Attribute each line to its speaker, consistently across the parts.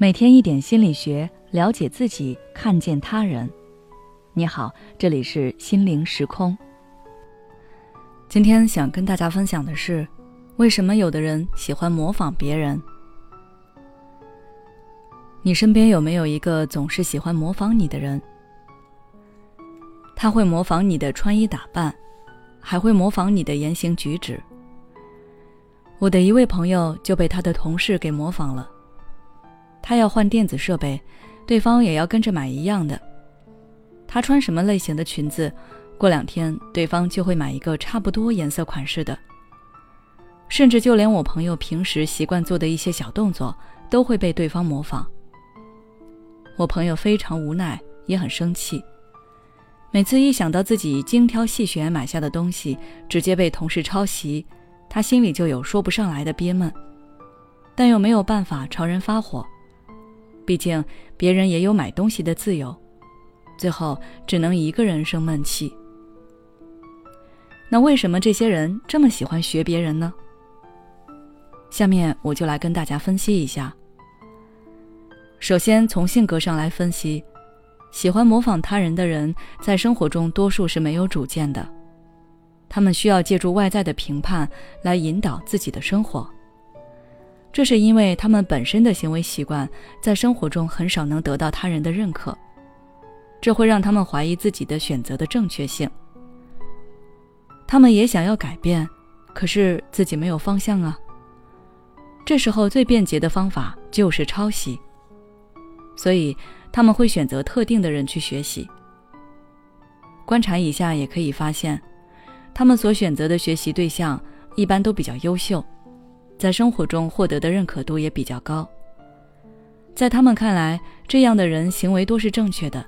Speaker 1: 每天一点心理学，了解自己，看见他人。你好，这里是心灵时空。今天想跟大家分享的是，为什么有的人喜欢模仿别人？你身边有没有一个总是喜欢模仿你的人？他会模仿你的穿衣打扮，还会模仿你的言行举止。我的一位朋友就被他的同事给模仿了。他要换电子设备，对方也要跟着买一样的。他穿什么类型的裙子，过两天对方就会买一个差不多颜色款式的。甚至就连我朋友平时习惯做的一些小动作，都会被对方模仿。我朋友非常无奈，也很生气。每次一想到自己精挑细选买下的东西直接被同事抄袭，他心里就有说不上来的憋闷，但又没有办法朝人发火。毕竟别人也有买东西的自由，最后只能一个人生闷气。那为什么这些人这么喜欢学别人呢？下面我就来跟大家分析一下。首先从性格上来分析，喜欢模仿他人的人，在生活中多数是没有主见的，他们需要借助外在的评判来引导自己的生活。这是因为他们本身的行为习惯在生活中很少能得到他人的认可，这会让他们怀疑自己的选择的正确性。他们也想要改变，可是自己没有方向啊。这时候最便捷的方法就是抄袭，所以他们会选择特定的人去学习。观察一下也可以发现，他们所选择的学习对象一般都比较优秀。在生活中获得的认可度也比较高，在他们看来，这样的人行为都是正确的，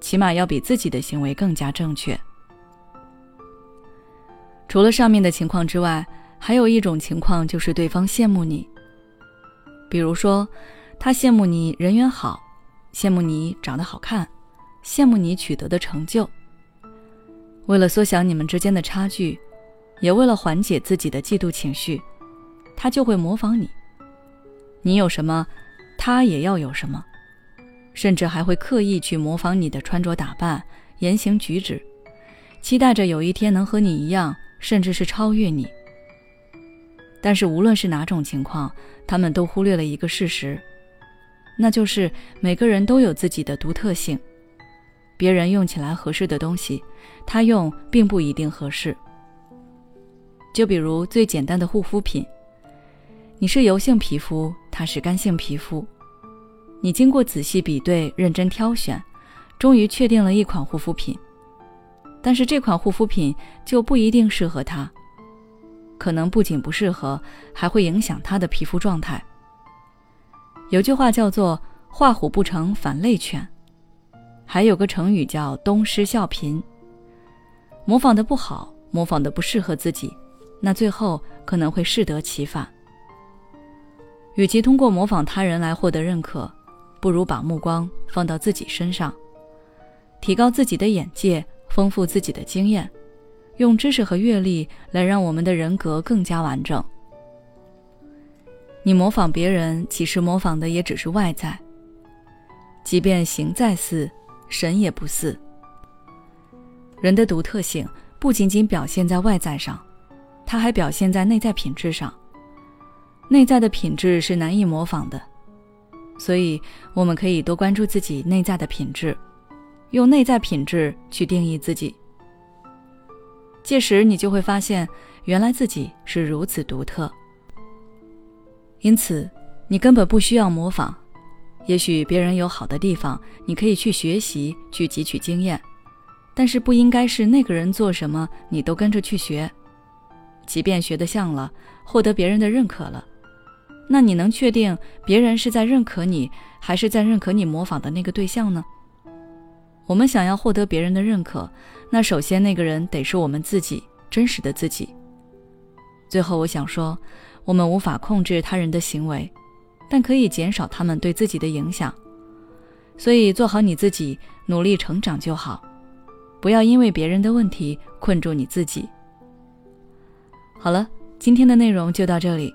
Speaker 1: 起码要比自己的行为更加正确。除了上面的情况之外，还有一种情况就是对方羡慕你，比如说，他羡慕你人缘好，羡慕你长得好看，羡慕你取得的成就。为了缩小你们之间的差距，也为了缓解自己的嫉妒情绪。他就会模仿你，你有什么，他也要有什么，甚至还会刻意去模仿你的穿着打扮、言行举止，期待着有一天能和你一样，甚至是超越你。但是无论是哪种情况，他们都忽略了一个事实，那就是每个人都有自己的独特性，别人用起来合适的东西，他用并不一定合适。就比如最简单的护肤品。你是油性皮肤，他是干性皮肤。你经过仔细比对、认真挑选，终于确定了一款护肤品。但是这款护肤品就不一定适合他，可能不仅不适合，还会影响他的皮肤状态。有句话叫做“画虎不成反类犬”，还有个成语叫“东施效颦”。模仿的不好，模仿的不适合自己，那最后可能会适得其反。与其通过模仿他人来获得认可，不如把目光放到自己身上，提高自己的眼界，丰富自己的经验，用知识和阅历来让我们的人格更加完整。你模仿别人，其实模仿的也只是外在。即便形再似，神也不似。人的独特性不仅仅表现在外在上，它还表现在内在品质上。内在的品质是难以模仿的，所以我们可以多关注自己内在的品质，用内在品质去定义自己。届时你就会发现，原来自己是如此独特。因此，你根本不需要模仿。也许别人有好的地方，你可以去学习，去汲取经验，但是不应该是那个人做什么你都跟着去学。即便学得像了，获得别人的认可了。那你能确定别人是在认可你，还是在认可你模仿的那个对象呢？我们想要获得别人的认可，那首先那个人得是我们自己真实的自己。最后，我想说，我们无法控制他人的行为，但可以减少他们对自己的影响。所以，做好你自己，努力成长就好，不要因为别人的问题困住你自己。好了，今天的内容就到这里。